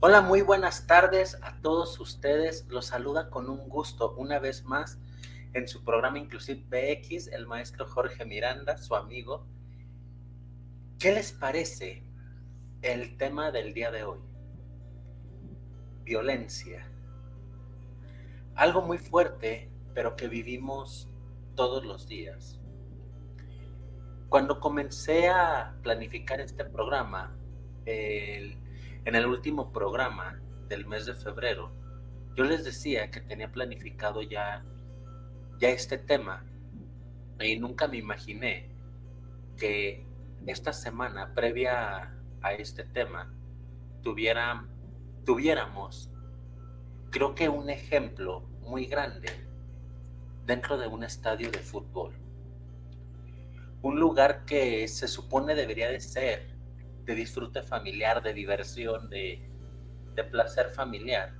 Hola, muy buenas tardes a todos ustedes. Los saluda con un gusto una vez más en su programa Inclusive BX el maestro Jorge Miranda, su amigo. ¿Qué les parece el tema del día de hoy? Violencia. Algo muy fuerte, pero que vivimos todos los días. Cuando comencé a planificar este programa, el en el último programa del mes de febrero, yo les decía que tenía planificado ya, ya este tema y nunca me imaginé que esta semana previa a, este tema tuviera, tuviéramos, creo que un ejemplo muy grande dentro de un estadio de fútbol. Un lugar que se supone debería de ser de disfrute familiar, de diversión, de, placer familiar,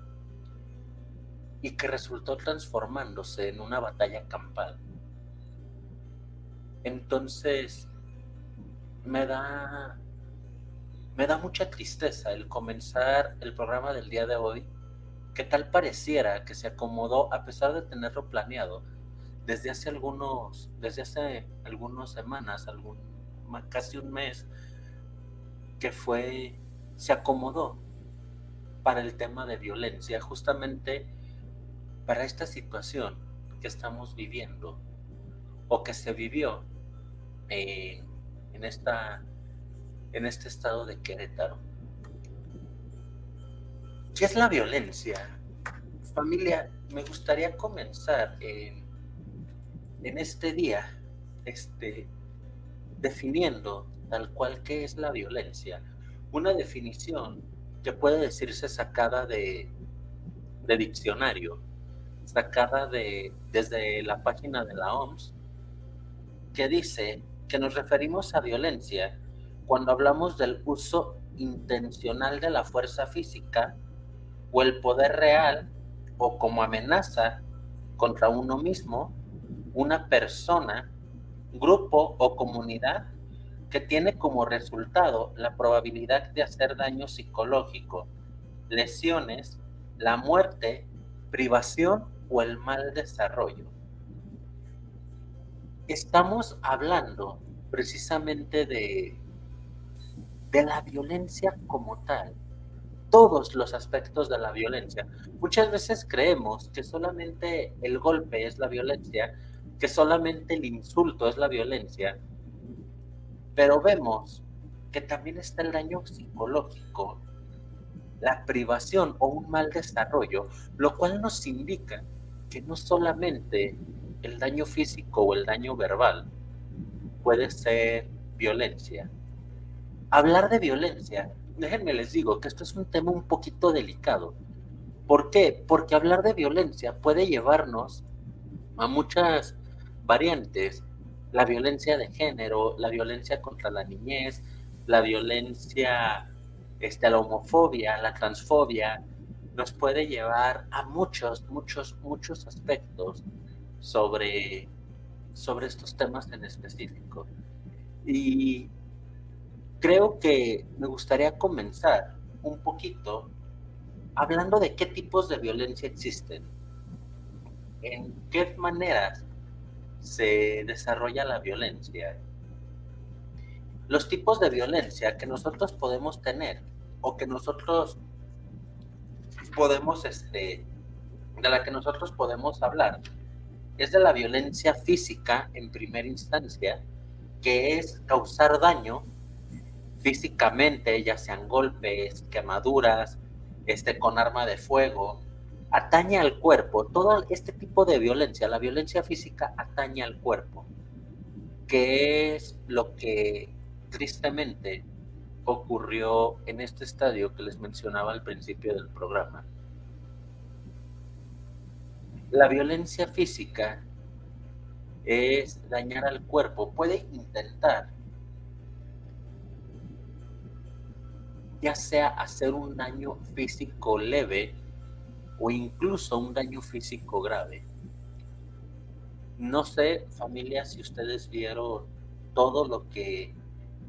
y que resultó transformándose en una batalla campal. Entonces, me da, me da mucha tristeza el comenzar el programa del día de hoy, que tal pareciera que se acomodó, a pesar de tenerlo planeado, desde hace algunos, desde hace algunas semanas, algún, casi un mes, que fue, se acomodó para el tema de violencia, justamente para esta situación que estamos viviendo o que se vivió en, esta, en este estado de Querétaro. ¿Qué es la violencia? Familia, me gustaría comenzar en, en este día este, definiendo tal cual que es la violencia. Una definición que puede decirse sacada de, de diccionario, sacada de, desde la página de la OMS, que dice que nos referimos a violencia cuando hablamos del uso intencional de la fuerza física o el poder real o como amenaza contra uno mismo, una persona, grupo o comunidad que tiene como resultado la probabilidad de hacer daño psicológico, lesiones, la muerte, privación o el mal desarrollo. Estamos hablando precisamente de, de la violencia como tal, todos los aspectos de la violencia. Muchas veces creemos que solamente el golpe es la violencia, que solamente el insulto es la violencia, pero vemos que también está el daño psicológico, la privación o un mal desarrollo, lo cual nos indica que no solamente el daño físico o el daño verbal puede ser violencia. Hablar de violencia, déjenme les digo que esto es un tema un poquito delicado. ¿Por qué? Porque hablar de violencia puede llevarnos a muchas variantes la violencia de género, la violencia contra la niñez, la violencia, este, la homofobia, la transfobia, nos puede llevar a muchos, muchos, muchos aspectos sobre, sobre estos temas en específico. Y creo que me gustaría comenzar un poquito hablando de qué tipos de violencia existen, en qué maneras se desarrolla la violencia. Los tipos de violencia que nosotros podemos tener o que nosotros podemos, este, de la que nosotros podemos hablar, es de la violencia física en primera instancia, que es causar daño físicamente, ya sean golpes, quemaduras, este, con arma de fuego, atañe al cuerpo. Todo este tipo de violencia, la violencia física atañe al cuerpo, que es lo que tristemente ocurrió en este estadio que les mencionaba al principio del programa. La violencia física es dañar al cuerpo, puede intentar ya sea hacer un daño físico leve o incluso un daño físico grave. No sé, familia, si ustedes vieron todo lo que,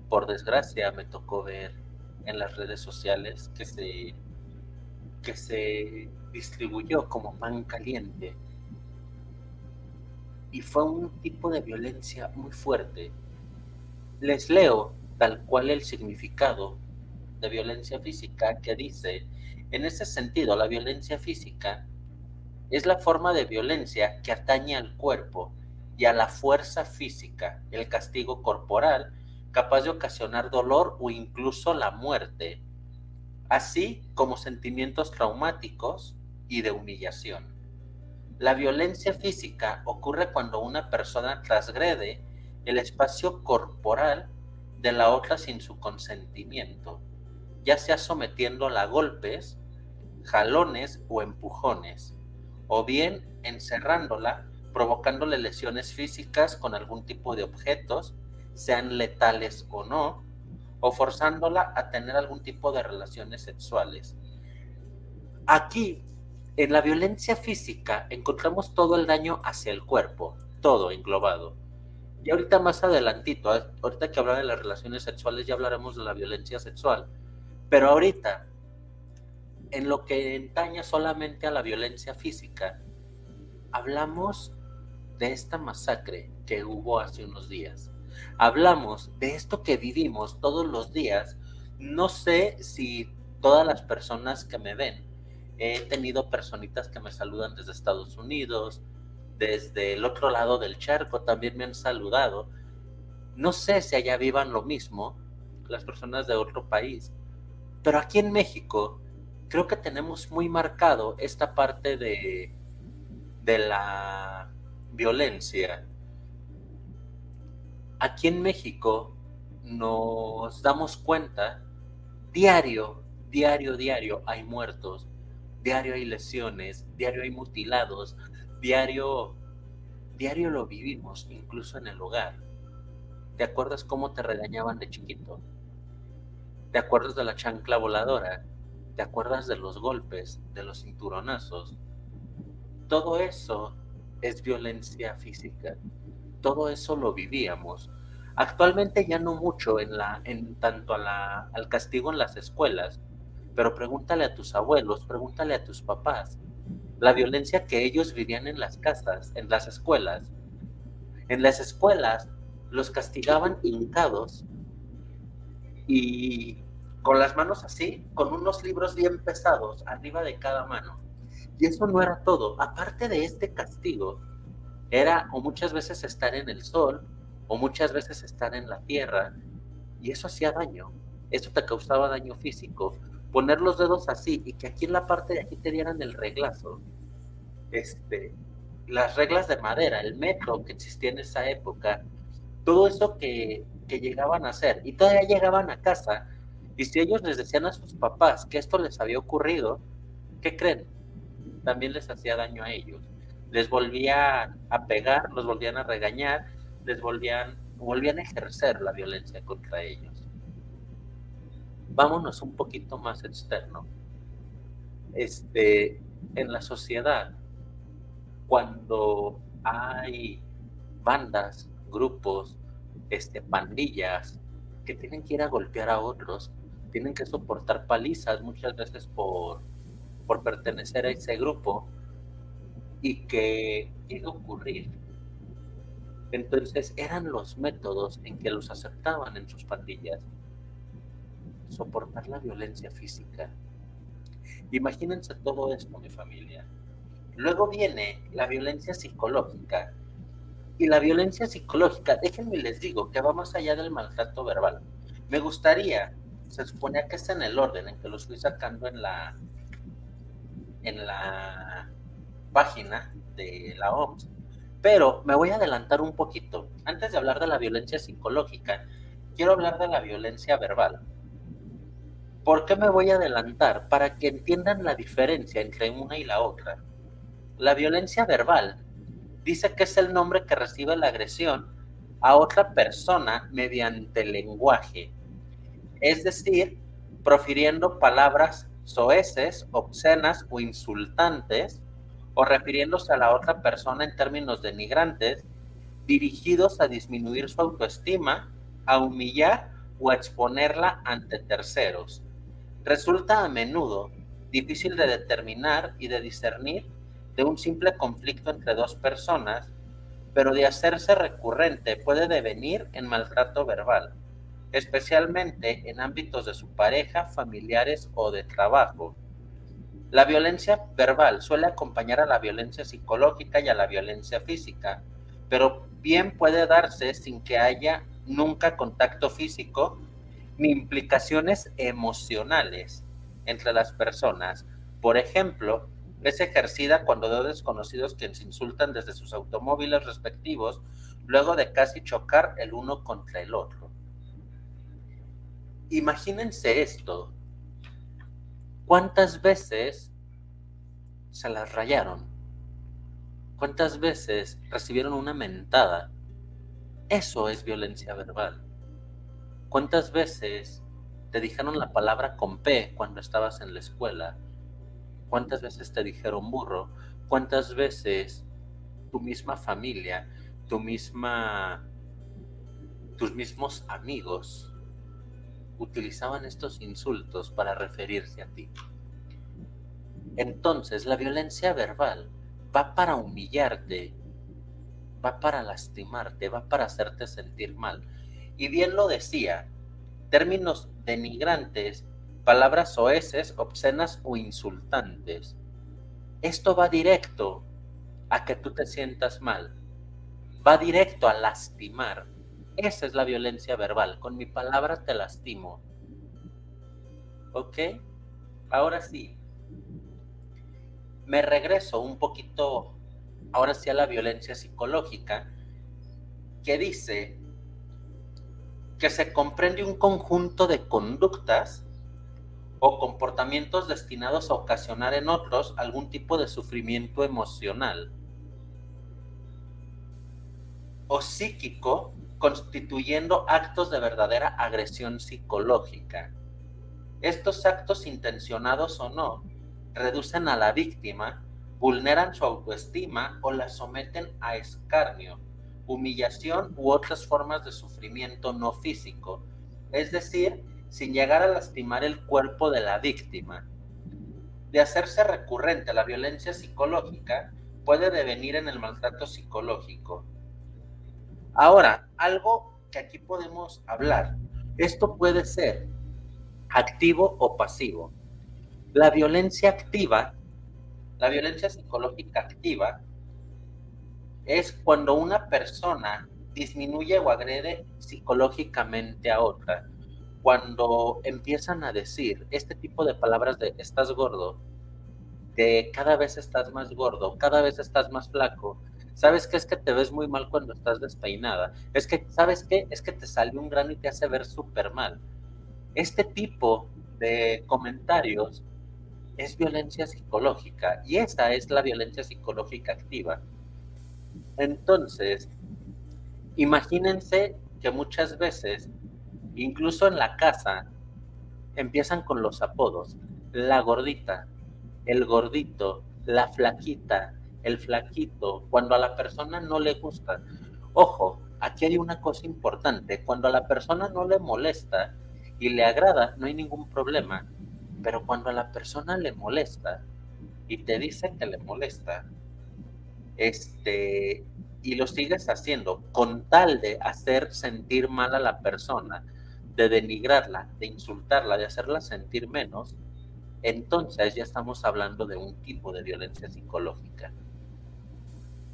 por desgracia, me tocó ver en las redes sociales que se, que se distribuyó como pan caliente. Y fue un tipo de violencia muy fuerte. Les leo tal cual el significado de violencia física que dice, en ese sentido, la violencia física es la forma de violencia que atañe al cuerpo y a la fuerza física, el castigo corporal, capaz de ocasionar dolor o incluso la muerte, así como sentimientos traumáticos y de humillación. La violencia física ocurre cuando una persona transgrede el espacio corporal de la otra sin su consentimiento, ya sea sometiéndola a golpes, jalones o empujones, o bien encerrándola, provocándole lesiones físicas con algún tipo de objetos, sean letales o no, o forzándola a tener algún tipo de relaciones sexuales. Aquí, en la violencia física, encontramos todo el daño hacia el cuerpo, todo englobado. Y ahorita más adelantito, ahorita que hablar de las relaciones sexuales, ya hablaremos de la violencia sexual. Pero ahorita, en lo que entaña solamente a la violencia física, hablamos de esta masacre que hubo hace unos días. Hablamos de esto que vivimos todos los días. No sé si todas las personas que me ven, he tenido personitas que me saludan desde Estados Unidos, desde el otro lado del charco también me han saludado. No sé si allá vivan lo mismo, las personas de otro país, pero aquí en México creo que tenemos muy marcado esta parte de, de la violencia. Aquí en México nos damos cuenta, diario, diario, diario hay muertos, diario hay lesiones, diario hay mutilados, diario, diario lo vivimos, incluso en el hogar. ¿Te acuerdas cómo te regañaban de chiquito? ¿Te acuerdas de la chancla voladora? ¿Te acuerdas de los golpes, de los cinturonazos? Todo eso es violencia física. Todo eso lo vivíamos. Actualmente ya no mucho en, la, en tanto al castigo en las escuelas, pero pregúntale a tus abuelos, pregúntale a tus papás, la violencia que ellos vivían en las casas, en las escuelas. En las escuelas los castigaban hincados y con las manos así, con unos libros bien pesados arriba de cada mano. Y eso no era todo. Aparte de este castigo, era o muchas veces estar en el sol o muchas veces estar en la tierra y eso hacía daño. Eso te causaba daño físico poner los dedos así y que aquí en la parte de aquí te dieran el reglazo. Este, las reglas de madera, el metro que existía en esa época, todo eso que, que llegaban a hacer y todavía llegaban a casa y si ellos les decían a sus papás que esto les había ocurrido, ¿qué creen? También les hacía daño a ellos. Les volvían a pegar, los volvían a regañar, les volvían, volvían a ejercer la violencia contra ellos vámonos un poquito más externo. Este, en la sociedad, cuando hay bandas, grupos, este, pandillas que tienen que ir a golpear a otros, tienen que soportar palizas muchas veces por, por pertenecer a ese grupo y que llega a ocurrir. Entonces eran los métodos en que los aceptaban en sus pandillas soportar la violencia física. Imagínense todo esto, mi familia. Luego viene la violencia psicológica. Y la violencia psicológica, déjenme les digo, que va más allá del maltrato verbal. Me gustaría, se suponía que está en el orden en que los fui sacando en la, en la página de la OMS, pero me voy a adelantar un poquito. Antes de hablar de la violencia psicológica, quiero hablar de la violencia verbal. ¿Por qué me voy a adelantar? Para que entiendan la diferencia entre una y la otra. La violencia verbal dice que es el nombre que recibe la agresión a otra persona mediante lenguaje, es decir, profiriendo palabras soeces, obscenas o insultantes, o refiriéndose a la otra persona en términos denigrantes, dirigidos a disminuir su autoestima, a humillar o a exponerla ante terceros. Resulta a menudo difícil de determinar y de discernir de un simple conflicto entre dos personas, pero de hacerse recurrente puede devenir en maltrato verbal, especialmente en ámbitos de su pareja, familiares o de trabajo. La violencia verbal suele acompañar a la violencia psicológica y a la violencia física, pero bien puede darse sin que haya nunca contacto físico ni implicaciones emocionales entre las personas. Por ejemplo, es ejercida cuando dos desconocidos que se insultan desde sus automóviles respectivos luego de casi chocar el uno contra el otro. Imagínense esto. ¿Cuántas veces se las rayaron? ¿Cuántas veces recibieron una mentada? Eso es violencia verbal. ¿Cuántas veces te dijeron la palabra con P cuando estabas en la escuela? ¿Cuántas veces te dijeron burro? ¿Cuántas veces tu misma familia, tu misma, tus mismos amigos utilizaban estos insultos para referirse a ti? Entonces, la violencia verbal va para humillarte, va para lastimarte, va para hacerte sentir mal. Y bien lo decía, términos denigrantes, palabras oeces, obscenas o insultantes. Esto va directo a que tú te sientas mal. Va directo a lastimar. Esa es la violencia verbal. Con mi palabra te lastimo. ¿Ok? Ahora sí. Me regreso un poquito, ahora sí a la violencia psicológica, que dice que se comprende un conjunto de conductas o comportamientos destinados a ocasionar en otros algún tipo de sufrimiento emocional o psíquico, constituyendo actos de verdadera agresión psicológica. Estos actos intencionados o no reducen a la víctima, vulneran su autoestima o la someten a escarnio humillación u otras formas de sufrimiento no físico, es decir, sin llegar a lastimar el cuerpo de la víctima. De hacerse recurrente la violencia psicológica, puede devenir en el maltrato psicológico. Ahora, algo que aquí podemos hablar, esto puede ser activo o pasivo. La violencia activa, la violencia psicológica activa, es cuando una persona disminuye o agrede psicológicamente a otra. Cuando empiezan a decir este tipo de palabras de estás gordo, de cada vez estás más gordo, cada vez estás más flaco, ¿sabes qué es que te ves muy mal cuando estás despeinada? Es que, ¿sabes qué? Es que te salió un grano y te hace ver súper mal. Este tipo de comentarios es violencia psicológica y esa es la violencia psicológica activa. Entonces, imagínense que muchas veces, incluso en la casa, empiezan con los apodos. La gordita, el gordito, la flaquita, el flaquito, cuando a la persona no le gusta. Ojo, aquí hay una cosa importante. Cuando a la persona no le molesta y le agrada, no hay ningún problema. Pero cuando a la persona le molesta y te dice que le molesta, este, y lo sigues haciendo con tal de hacer sentir mal a la persona, de denigrarla, de insultarla, de hacerla sentir menos, entonces ya estamos hablando de un tipo de violencia psicológica.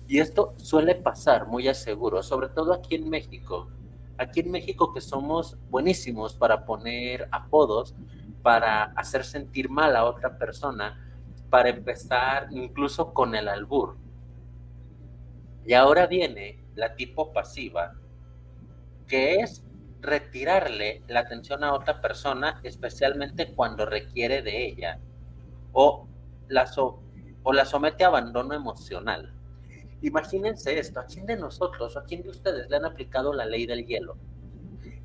Y esto suele pasar muy a seguro, sobre todo aquí en México. Aquí en México que somos buenísimos para poner apodos, para hacer sentir mal a otra persona, para empezar incluso con el albur. Y ahora viene la tipo pasiva, que es retirarle la atención a otra persona, especialmente cuando requiere de ella, o la, o la somete a abandono emocional. Imagínense esto, ¿a quién de nosotros o a quién de ustedes le han aplicado la ley del hielo?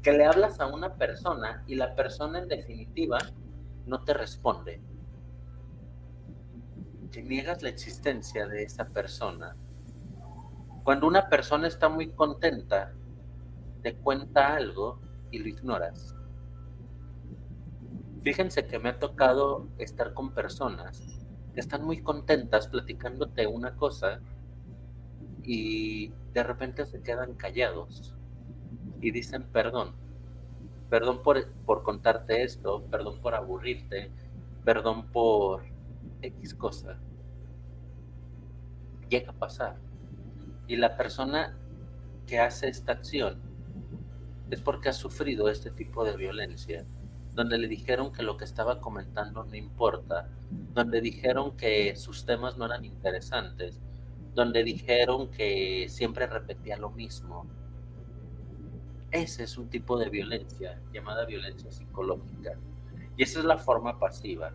Que le hablas a una persona y la persona en definitiva no te responde. Que niegas la existencia de esa persona cuando una persona está muy contenta, te cuenta algo y lo ignoras. Fíjense que me ha tocado estar con personas que están muy contentas platicándote una cosa y de repente se quedan callados y dicen perdón. Perdón por, por contarte esto, perdón por aburrirte, perdón por X cosa. Llega a pasar. Y la persona que hace esta acción es porque ha sufrido este tipo de violencia, donde le dijeron que lo que estaba comentando no importa, donde dijeron que sus temas no eran interesantes, donde dijeron que siempre repetía lo mismo. Ese es un tipo de violencia llamada violencia psicológica. Y esa es la forma pasiva.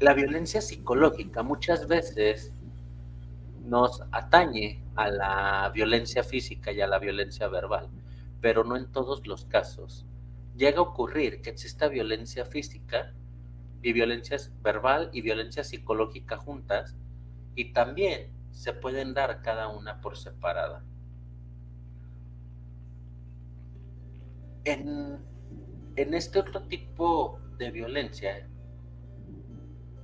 La violencia psicológica muchas veces nos atañe a la violencia física y a la violencia verbal, pero no en todos los casos. Llega a ocurrir que exista violencia física y violencia verbal y violencia psicológica juntas y también se pueden dar cada una por separada. En, en este otro tipo de violencia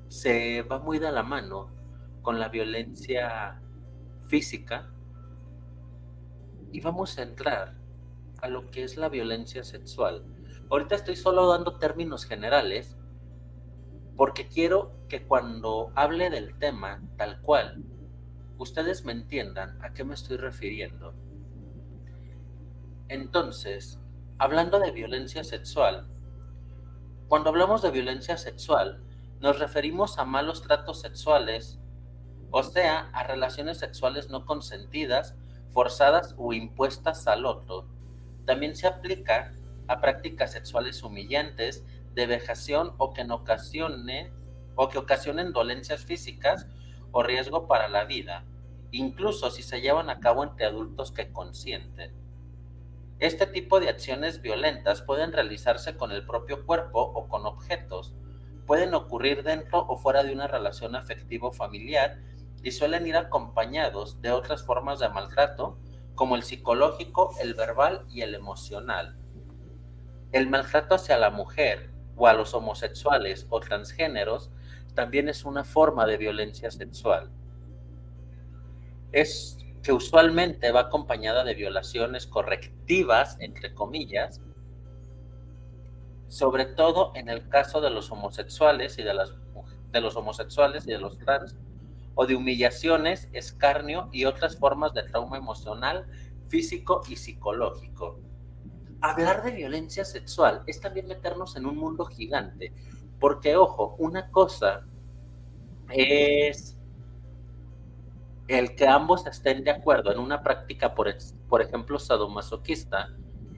se va muy de la mano con la violencia física y vamos a entrar a lo que es la violencia sexual. Ahorita estoy solo dando términos generales porque quiero que cuando hable del tema tal cual, ustedes me entiendan a qué me estoy refiriendo. Entonces, hablando de violencia sexual, cuando hablamos de violencia sexual, nos referimos a malos tratos sexuales o sea, a relaciones sexuales no consentidas, forzadas o impuestas al otro. También se aplica a prácticas sexuales humillantes, de vejación o que, en ocasiones, o que ocasionen dolencias físicas o riesgo para la vida, incluso si se llevan a cabo entre adultos que consienten. Este tipo de acciones violentas pueden realizarse con el propio cuerpo o con objetos, pueden ocurrir dentro o fuera de una relación afectivo familiar y suelen ir acompañados de otras formas de maltrato, como el psicológico, el verbal y el emocional. El maltrato hacia la mujer o a los homosexuales o transgéneros también es una forma de violencia sexual. Es que usualmente va acompañada de violaciones correctivas, entre comillas, sobre todo en el caso de los homosexuales y de, las, de los homosexuales y de los trans, o de humillaciones, escarnio y otras formas de trauma emocional, físico y psicológico. Hablar de violencia sexual es también meternos en un mundo gigante, porque ojo, una cosa es el que ambos estén de acuerdo en una práctica, por, por ejemplo, sadomasoquista,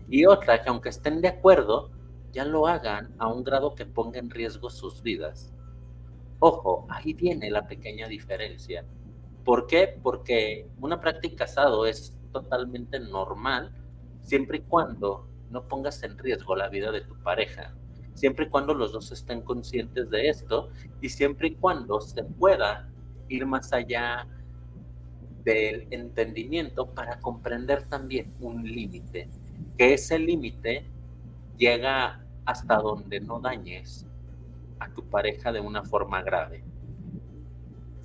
y otra que aunque estén de acuerdo, ya lo hagan a un grado que ponga en riesgo sus vidas. Ojo, ahí viene la pequeña diferencia. ¿Por qué? Porque una práctica casado es totalmente normal siempre y cuando no pongas en riesgo la vida de tu pareja, siempre y cuando los dos estén conscientes de esto y siempre y cuando se pueda ir más allá del entendimiento para comprender también un límite, que ese límite llega hasta donde no dañes a tu pareja de una forma grave.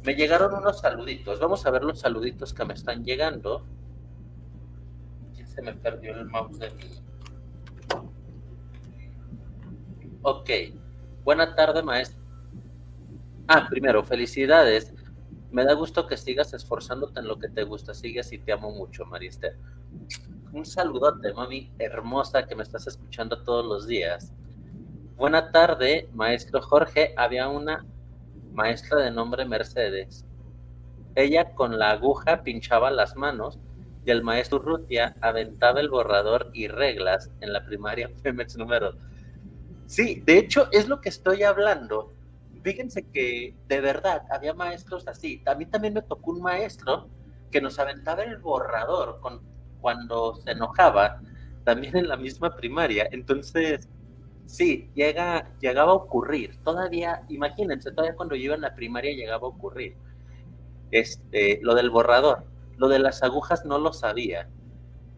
Me llegaron unos saluditos. Vamos a ver los saluditos que me están llegando. ¿Quién se me perdió el mouse de? Ok. Buena tarde, maestro. Ah, primero, felicidades. Me da gusto que sigas esforzándote en lo que te gusta. Sigue así, te amo mucho, Mariste. Un saludote, mami hermosa, que me estás escuchando todos los días. Buena tarde, maestro Jorge. Había una maestra de nombre Mercedes. Ella con la aguja pinchaba las manos y el maestro Rutia aventaba el borrador y reglas en la primaria Femex número. Sí, de hecho es lo que estoy hablando. Fíjense que de verdad había maestros así. A mí también me tocó un maestro que nos aventaba el borrador con, cuando se enojaba, también en la misma primaria. Entonces, Sí, llega, llegaba a ocurrir. Todavía, imagínense, todavía cuando yo iba en la primaria llegaba a ocurrir. Este, lo del borrador, lo de las agujas no lo sabía.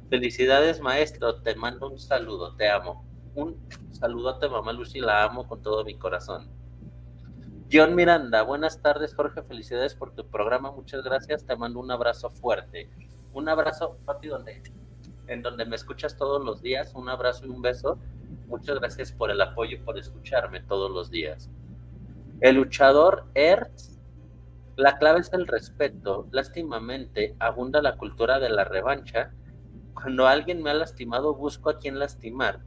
Felicidades, maestro, te mando un saludo, te amo. Un saludote, mamá Lucy, la amo con todo mi corazón. John Miranda, buenas tardes, Jorge. Felicidades por tu programa. Muchas gracias. Te mando un abrazo fuerte. Un abrazo, papi, donde, en donde me escuchas todos los días. Un abrazo y un beso. Muchas gracias por el apoyo por escucharme todos los días. El luchador Ertz, la clave es el respeto. Lástimamente, abunda la cultura de la revancha. Cuando alguien me ha lastimado, busco a quien lastimar.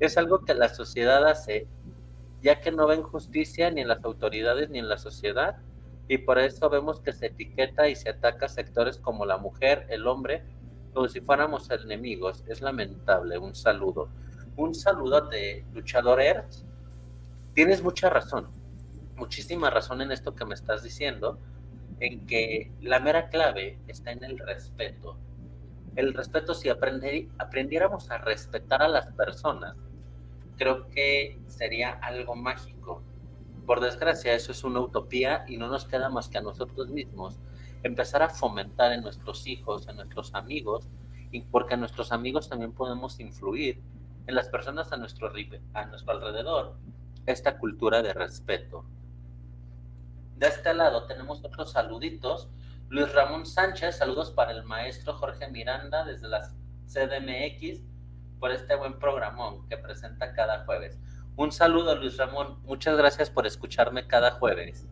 Es algo que la sociedad hace ya que no ven justicia ni en las autoridades ni en la sociedad, y por eso vemos que se etiqueta y se ataca sectores como la mujer, el hombre, como si fuéramos enemigos. Es lamentable. Un saludo. Un saludo de luchador. Tienes mucha razón, muchísima razón en esto que me estás diciendo, en que la mera clave está en el respeto. El respeto, si aprendiéramos a respetar a las personas, creo que sería algo mágico. Por desgracia, eso es una utopía y no nos queda más que a nosotros mismos empezar a fomentar en nuestros hijos, en nuestros amigos, y porque nuestros amigos también podemos influir en las personas a nuestro, a nuestro alrededor esta cultura de respeto. De este lado tenemos otros saluditos. Luis Ramón Sánchez, saludos para el maestro Jorge Miranda desde la CDMX por este buen programón que presenta cada jueves. Un saludo, Luis Ramón. Muchas gracias por escucharme cada jueves.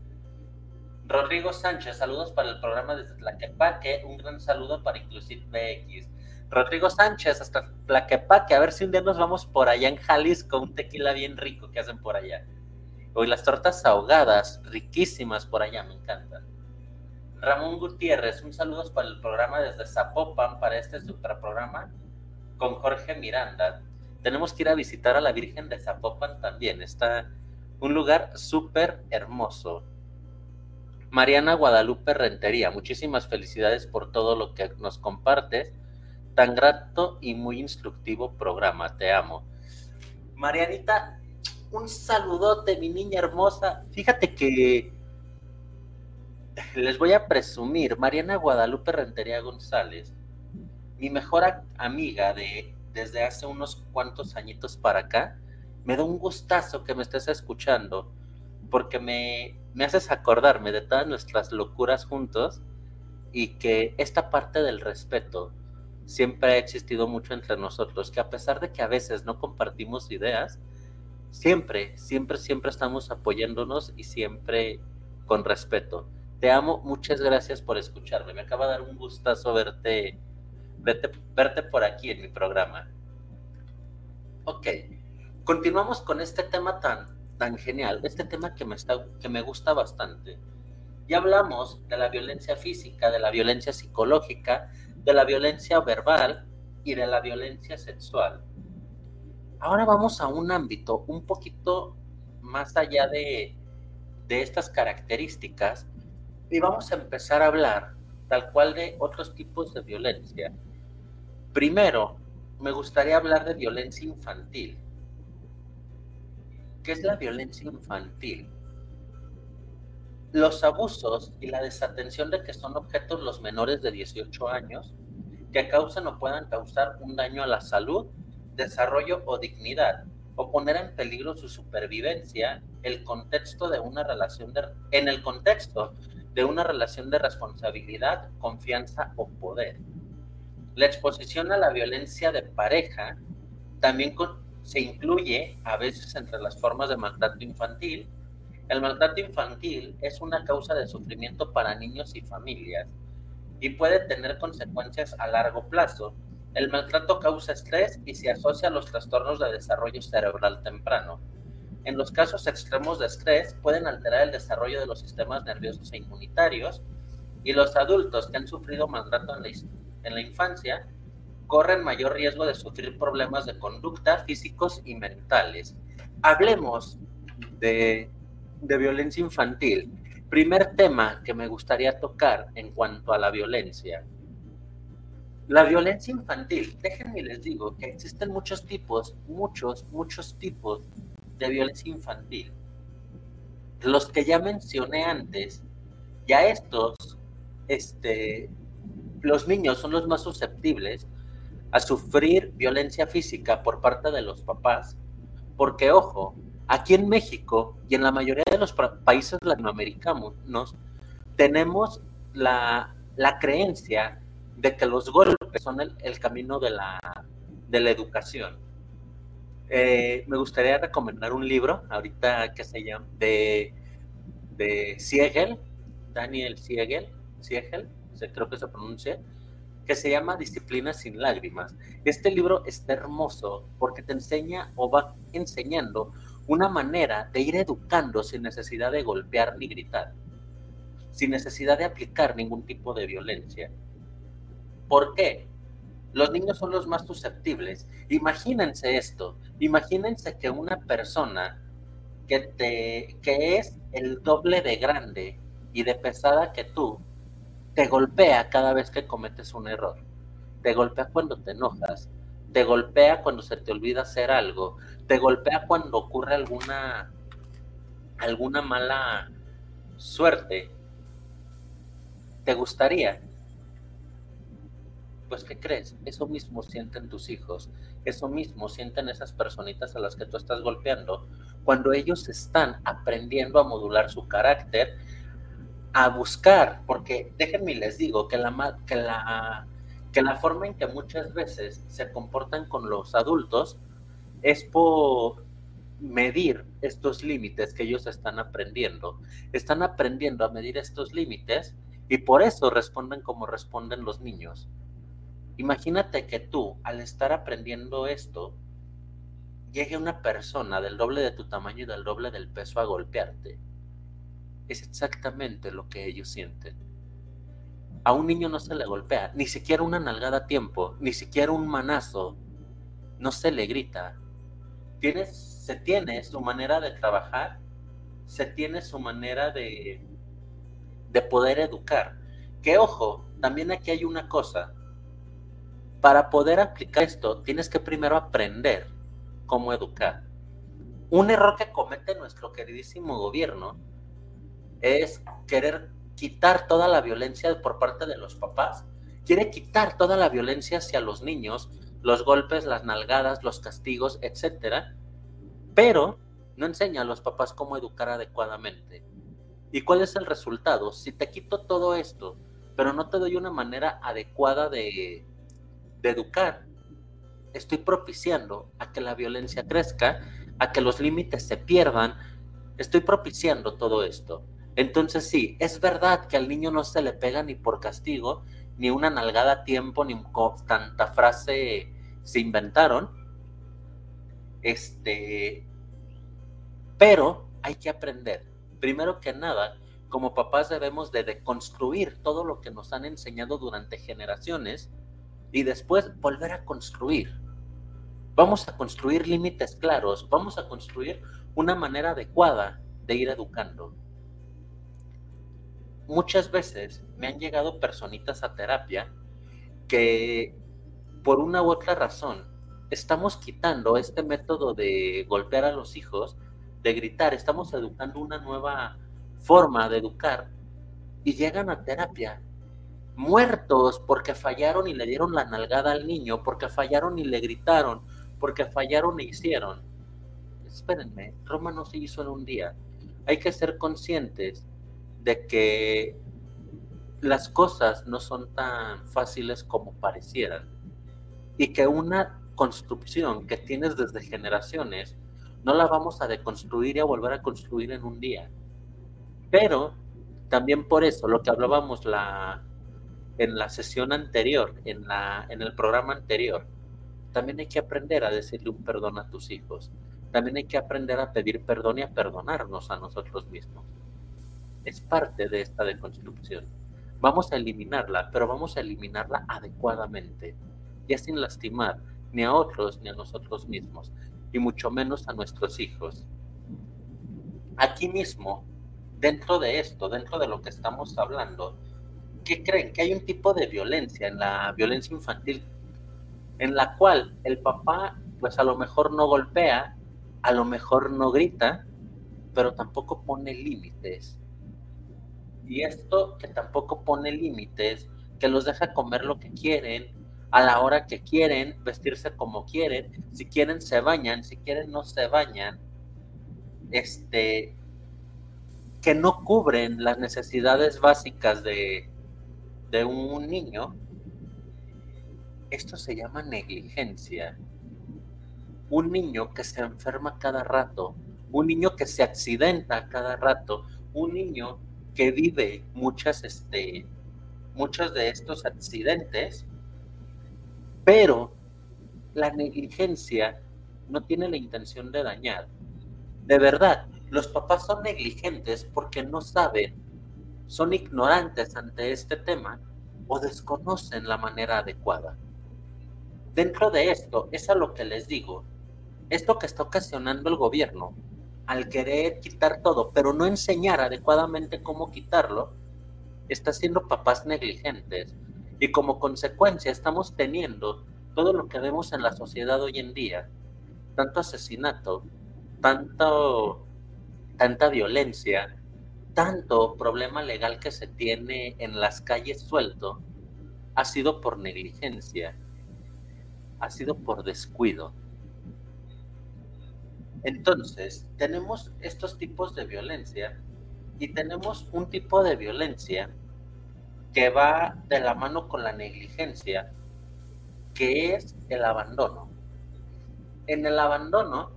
Rodrigo Sánchez, saludos para el programa desde Tlaquepaque. Un gran saludo para Inclusive BX. Rodrigo Sánchez, hasta Tlaquepaque. A ver si un día nos vamos por allá en Jalisco, un tequila bien rico que hacen por allá. Hoy las tortas ahogadas, riquísimas por allá, me encantan. Ramón Gutiérrez, un saludo para el programa desde Zapopan, para este programa con Jorge Miranda, tenemos que ir a visitar a la Virgen de Zapopan también. Está un lugar súper hermoso. Mariana Guadalupe Rentería, muchísimas felicidades por todo lo que nos compartes. Tan grato y muy instructivo programa, te amo. Marianita, un saludote, mi niña hermosa. Fíjate que les voy a presumir, Mariana Guadalupe Rentería González mi mejor amiga de desde hace unos cuantos añitos para acá, me da un gustazo que me estés escuchando, porque me, me haces acordarme de todas nuestras locuras juntos y que esta parte del respeto siempre ha existido mucho entre nosotros, que a pesar de que a veces no compartimos ideas, siempre, siempre, siempre estamos apoyándonos y siempre con respeto. Te amo, muchas gracias por escucharme. Me acaba de dar un gustazo verte verte por aquí en mi programa. Ok, continuamos con este tema tan, tan genial, este tema que me, está, que me gusta bastante. Ya hablamos de la violencia física, de la violencia psicológica, de la violencia verbal y de la violencia sexual. Ahora vamos a un ámbito un poquito más allá de, de estas características y vamos a empezar a hablar tal cual de otros tipos de violencia Primero, me gustaría hablar de violencia infantil. ¿Qué es la violencia infantil? Los abusos y la desatención de que son objetos los menores de 18 años que causan o puedan causar un daño a la salud, desarrollo o dignidad, o poner en peligro su supervivencia el contexto de una relación de, en el contexto de una relación de responsabilidad, confianza o poder. La exposición a la violencia de pareja también se incluye a veces entre las formas de maltrato infantil. El maltrato infantil es una causa de sufrimiento para niños y familias y puede tener consecuencias a largo plazo. El maltrato causa estrés y se asocia a los trastornos de desarrollo cerebral temprano. En los casos extremos de estrés pueden alterar el desarrollo de los sistemas nerviosos e inmunitarios y los adultos que han sufrido maltrato en la infancia corren mayor riesgo de sufrir problemas de conducta físicos y mentales. Hablemos de, de violencia infantil. Primer tema que me gustaría tocar en cuanto a la violencia. La violencia infantil, déjenme les digo que existen muchos tipos, muchos, muchos tipos de violencia infantil. Los que ya mencioné antes, ya estos, este, los niños son los más susceptibles a sufrir violencia física por parte de los papás Porque, ojo, aquí en México y en la mayoría de los países latinoamericanos tenemos la, creencia de que los golpes son el, camino de la, de la educación. Eh, me gustaría recomendar un libro ahorita que se llama de, de Siegel, Daniel Siegel, Siegel, creo que se pronuncia, que se llama Disciplina sin lágrimas. Este libro está hermoso porque te enseña o va enseñando una manera de ir educando sin necesidad de golpear ni gritar, sin necesidad de aplicar ningún tipo de violencia. ¿Por qué? Los niños son los más susceptibles. Imagínense esto, imagínense que una persona que, te, que es el doble de grande y de pesada que tú, te golpea cada vez que cometes un error. Te golpea cuando te enojas, te golpea cuando se te olvida hacer algo, te golpea cuando ocurre alguna alguna mala suerte. ¿Te gustaría? Pues ¿qué crees? Eso mismo sienten tus hijos, eso mismo sienten esas personitas a las que tú estás golpeando cuando ellos están aprendiendo a modular su carácter a buscar, porque déjenme les digo que la, que la, que la forma en que muchas veces se comportan con los adultos es por medir estos límites que ellos están aprendiendo. Están aprendiendo a medir estos límites y por eso responden como responden los niños. Imagínate que tú, al estar aprendiendo esto, llegue una persona del doble de tu tamaño y del doble del peso a golpearte es exactamente lo que ellos sienten. A un niño no se le golpea, ni siquiera una nalgada a tiempo, ni siquiera un manazo, no se le grita. Tienes, se tiene su manera de trabajar, se tiene su manera de, de poder educar. Que ojo, también aquí hay una cosa. Para poder aplicar esto, tienes que primero aprender cómo educar. Un error que comete nuestro queridísimo gobierno es querer quitar toda la violencia por parte de los papás, quiere quitar toda la violencia hacia los niños, los golpes, las nalgadas, los castigos, etcétera, pero no enseña a los papás cómo educar adecuadamente. ¿Y cuál es el resultado? Si te quito todo esto, pero no te doy una manera adecuada de, de educar, estoy propiciando a que la violencia crezca, a que los límites se pierdan, estoy propiciando todo esto. Entonces sí, es verdad que al niño no se le pega ni por castigo, ni una nalgada a tiempo, ni tanta frase se inventaron. Este, pero hay que aprender. Primero que nada, como papás debemos de deconstruir todo lo que nos han enseñado durante generaciones y después volver a construir. Vamos a construir límites claros, vamos a construir una manera adecuada de ir educando muchas veces me han llegado personitas a terapia que por una u otra razón estamos quitando este método de golpear a los hijos, de gritar, estamos educando una nueva forma de educar y llegan a terapia muertos porque fallaron y le dieron la nalgada al niño, porque fallaron y le gritaron, porque fallaron e hicieron. Espérenme, Roma no se hizo en un día. Hay que ser conscientes de que las cosas no son tan fáciles como parecieran y que una construcción que tienes desde generaciones no la vamos a deconstruir y a volver a construir en un día. Pero también por eso, lo que hablábamos la, en la sesión anterior, en, la, en el programa anterior, también hay que aprender a decirle un perdón a tus hijos. También hay que aprender a pedir perdón y a perdonarnos a nosotros mismos es parte de esta deconstrucción. Vamos a eliminarla, pero vamos a eliminarla adecuadamente, ya sin lastimar ni a otros ni a nosotros mismos, y mucho menos a nuestros hijos. Aquí mismo, dentro de esto, dentro de lo que estamos hablando, ¿qué creen? Que hay un tipo de violencia, en la violencia infantil, en la cual el papá, pues a lo mejor no golpea, a lo mejor no grita, pero tampoco pone límites y esto que tampoco pone límites, que los deja comer lo que quieren, a la hora que quieren, vestirse como quieren, si quieren se bañan, si quieren no se bañan, este, que no cubren las necesidades básicas de, de un niño, esto se llama negligencia. Un niño que se enferma cada rato, un niño que se accidenta cada rato, un niño que vive muchas, este, muchos de estos accidentes, pero la negligencia no tiene la intención de dañar. De verdad, los papás son negligentes porque no saben, son ignorantes ante este tema o desconocen la manera adecuada. Dentro de esto, es a lo que les digo, esto que está ocasionando el gobierno, al querer quitar todo, pero no enseñar adecuadamente cómo quitarlo, está siendo papás negligentes. Y como consecuencia estamos teniendo todo lo que vemos en la sociedad hoy en día, tanto asesinato, tanto, tanta violencia, tanto problema legal que se tiene en las calles suelto, ha sido por negligencia, ha sido por descuido. Entonces, tenemos estos tipos de violencia y tenemos un tipo de violencia que va de la mano con la negligencia, que es el abandono. En el abandono,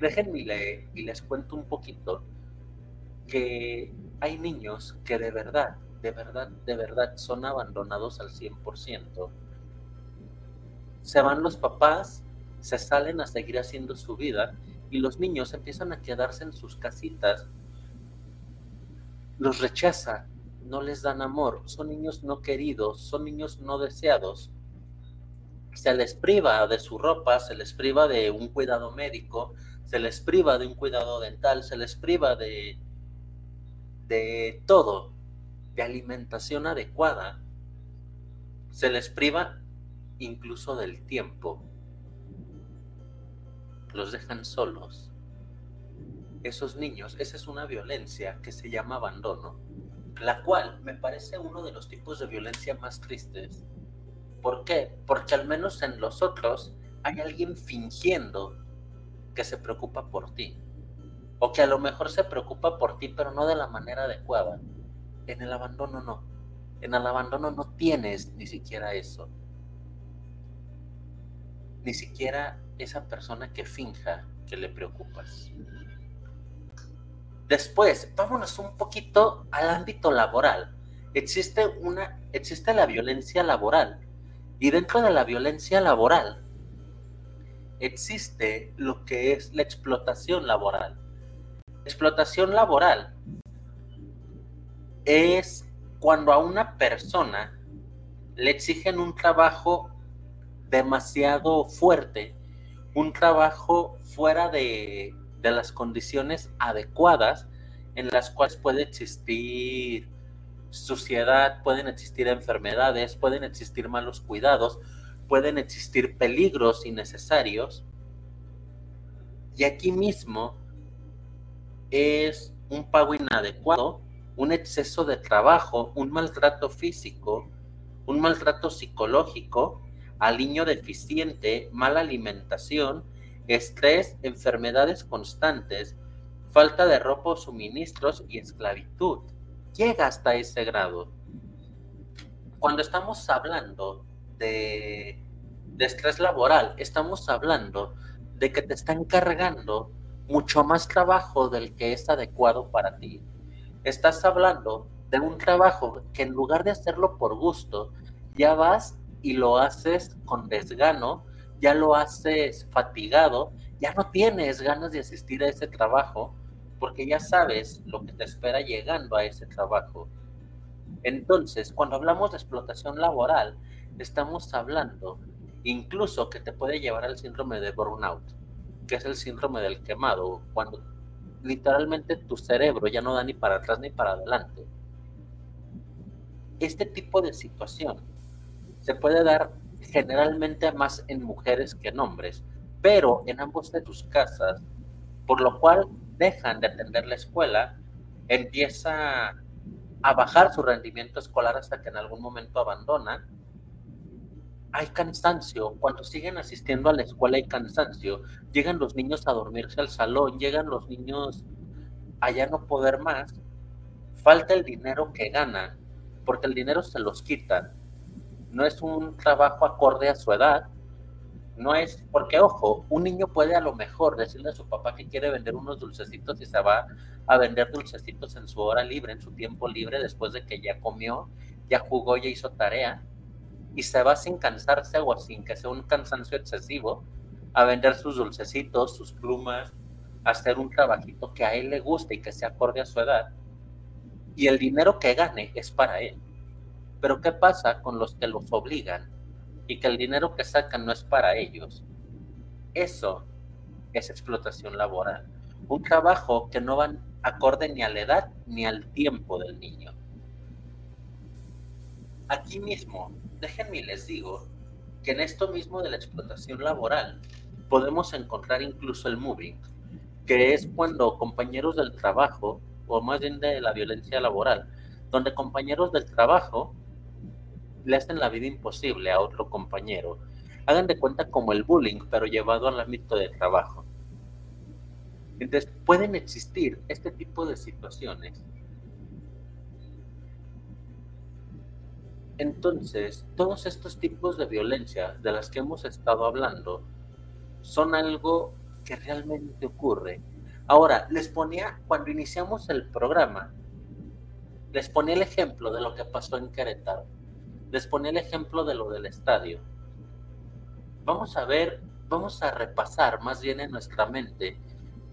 déjenme y les cuento un poquito que hay niños que de verdad, de verdad, de verdad son abandonados al 100%. Se van los papás, se salen a seguir haciendo su vida y los niños empiezan a quedarse en sus casitas, los rechazan, no les dan amor, son niños no queridos, son niños no deseados. Se les priva de su ropa, se les priva de un cuidado médico, se les priva de un cuidado dental, se les priva de, de todo, de alimentación adecuada, se les priva incluso del tiempo los dejan solos. Esos niños, esa es una violencia que se llama abandono, la cual me parece uno de los tipos de violencia más tristes. ¿Por qué? Porque al menos en los otros hay alguien fingiendo que se preocupa por ti. O que a lo mejor se preocupa por ti, pero no de la manera adecuada. En el abandono no. En el abandono no tienes ni siquiera eso. Ni siquiera esa persona que finja que le preocupas. Después, vámonos un poquito al ámbito laboral. Existe una existe la violencia laboral y dentro de la violencia laboral existe lo que es la explotación laboral. Explotación laboral es cuando a una persona le exigen un trabajo demasiado fuerte un trabajo fuera de, las condiciones adecuadas en las cuales puede existir suciedad, pueden existir enfermedades, pueden existir malos cuidados, pueden existir peligros innecesarios. Y aquí mismo es un pago inadecuado, un exceso de trabajo, un maltrato físico, un maltrato psicológico aliño deficiente, mala alimentación, estrés, enfermedades constantes, falta de ropa o suministros y esclavitud. Llega hasta ese grado. Cuando estamos hablando de, de estrés laboral, estamos hablando de que te están cargando mucho más trabajo del que es adecuado para ti. Estás hablando de un trabajo que en lugar de hacerlo por gusto, ya vas y lo haces con desgano, ya lo haces fatigado, ya no tienes ganas de asistir a ese trabajo porque ya sabes lo que te espera llegando a ese trabajo. Entonces, cuando hablamos de explotación laboral, estamos hablando incluso que te puede llevar al síndrome de burnout, que es el síndrome del quemado, cuando literalmente tu cerebro ya no da ni para atrás ni para adelante. Este tipo de situación se puede dar generalmente más en mujeres que en hombres, pero en ambos de tus casas, por lo cual dejan de atender la escuela, empieza a bajar su rendimiento escolar hasta que en algún momento abandonan hay cansancio, cuando siguen asistiendo a la escuela hay cansancio, llegan los niños a dormirse al salón, llegan los niños a ya no poder más, falta el dinero que ganan, porque el dinero se los quitan, no es un trabajo acorde a su edad, no es, porque ojo, un niño puede a lo mejor decirle a su papá que quiere vender unos dulcecitos y se va a vender dulcecitos en su hora libre, en su tiempo libre, después de que ya comió, ya jugó, ya hizo tarea, y se va sin cansarse o sin que sea un cansancio excesivo a vender sus dulcecitos, sus plumas, a hacer un trabajito que a él le guste y que se acorde a su edad. Y el dinero que gane es para él. Pero ¿qué pasa con los que los obligan y que el dinero que sacan no es para ellos? Eso es explotación laboral. Un trabajo que no va acorde ni a la edad ni al tiempo del niño. Aquí mismo, déjenme les digo que en esto mismo de la explotación laboral podemos encontrar incluso el moving, que es cuando compañeros del trabajo, o más bien de la violencia laboral, donde compañeros del trabajo le hacen la vida imposible a otro compañero. Hagan de cuenta como el bullying, pero llevado al ámbito de trabajo. Entonces, pueden existir este tipo de situaciones. Entonces, todos estos tipos de violencia de las que hemos estado hablando son algo que realmente ocurre. Ahora, les ponía, cuando iniciamos el programa, les ponía el ejemplo de lo que pasó en Querétaro les ponía el ejemplo de lo del estadio. Vamos a ver, vamos a repasar más bien en nuestra mente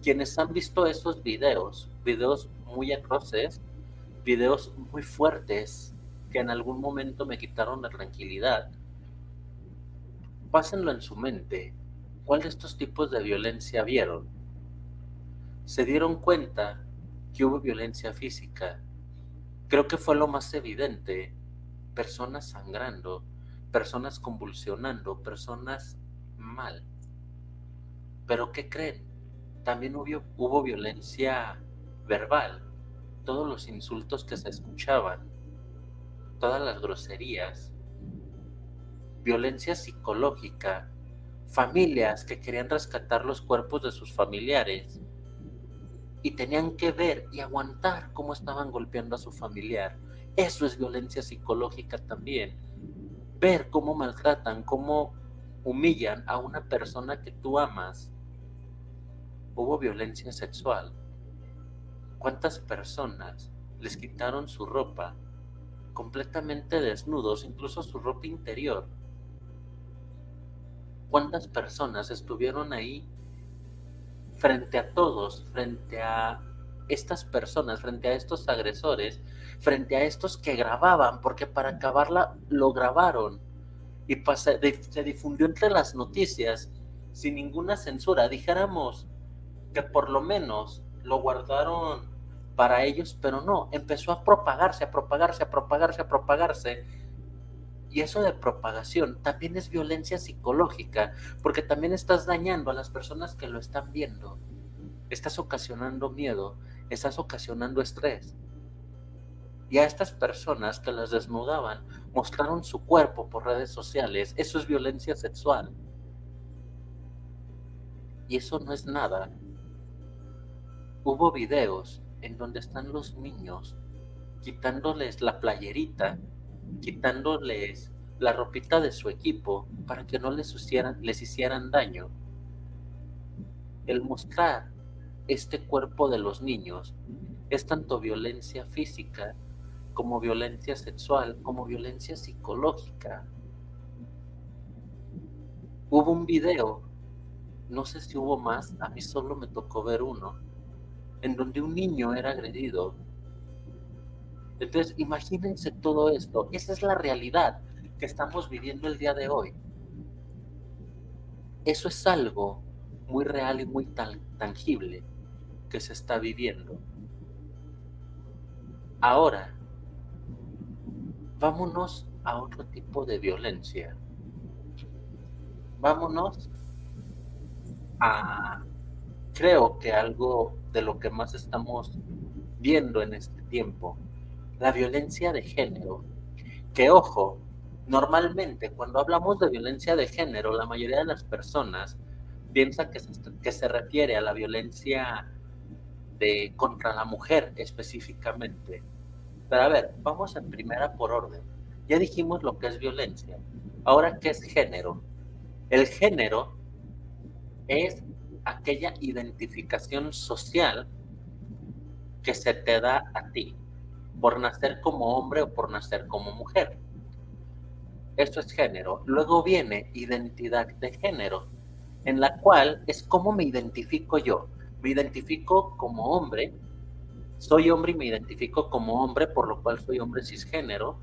quienes han visto esos videos, videos muy atroces, videos muy fuertes en algún momento me quitaron la tranquilidad. Pásenlo en su mente. ¿Cuál de estos tipos de violencia vieron? Se dieron cuenta que hubo violencia física. Creo que fue lo más evidente personas sangrando, personas convulsionando, personas mal. Pero ¿qué creen? También hubo violencia verbal, todos los insultos que se escuchaban, todas las groserías, violencia psicológica, familias que querían rescatar los cuerpos de sus familiares y tenían que ver y aguantar cómo estaban golpeando a su familiar eso es violencia psicológica también. Ver cómo maltratan, cómo humillan a una persona que tú amas. Hubo violencia sexual. ¿Cuántas personas les quitaron su ropa completamente desnudos, incluso su ropa interior? ¿Cuántas personas estuvieron ahí frente a todos, frente a estas personas, frente a estos agresores, frente a estos que grababan, porque para acabarla lo grabaron y se difundió entre las noticias sin ninguna censura. Dijéramos que por lo menos lo guardaron para ellos, pero no, empezó a propagarse, a propagarse, a propagarse, a propagarse. Y eso de propagación también es violencia psicológica, porque también estás dañando a las personas que lo están viendo. Estás ocasionando miedo, estás ocasionando estrés. Y a estas personas que las desnudaban mostraron su cuerpo por redes sociales. Eso es violencia sexual. Y eso no es nada. Hubo videos en donde están los niños quitándoles la playerita, quitándoles la ropita de su equipo para que no les hicieran, les hicieran daño. El mostrar este cuerpo de los niños es tanto violencia física como violencia sexual, como violencia psicológica. Hubo un video, no sé si hubo más, a mí solo me tocó ver uno, en donde un niño era agredido. Entonces, imagínense todo esto, esa es la realidad que estamos viviendo el día de hoy. Eso es algo muy real y muy tangible que se está viviendo. Ahora, vámonos a otro tipo de violencia. Vámonos a, creo que algo de lo que más estamos viendo en este tiempo, la violencia de género. Que ojo, Normalmente, cuando hablamos de violencia de género, la mayoría de las personas piensa que se, que se refiere a la violencia de, contra la mujer específicamente. Pero a ver, vamos en primera por orden. Ya dijimos lo que es violencia. Ahora, ¿qué es género? El género es aquella identificación social que se te da a ti por nacer como hombre o por nacer como mujer. Esto es género. Luego viene identidad de género, en la cual es cómo me identifico yo. Me identifico como hombre, soy hombre y me identifico como hombre, por lo cual soy hombre cisgénero.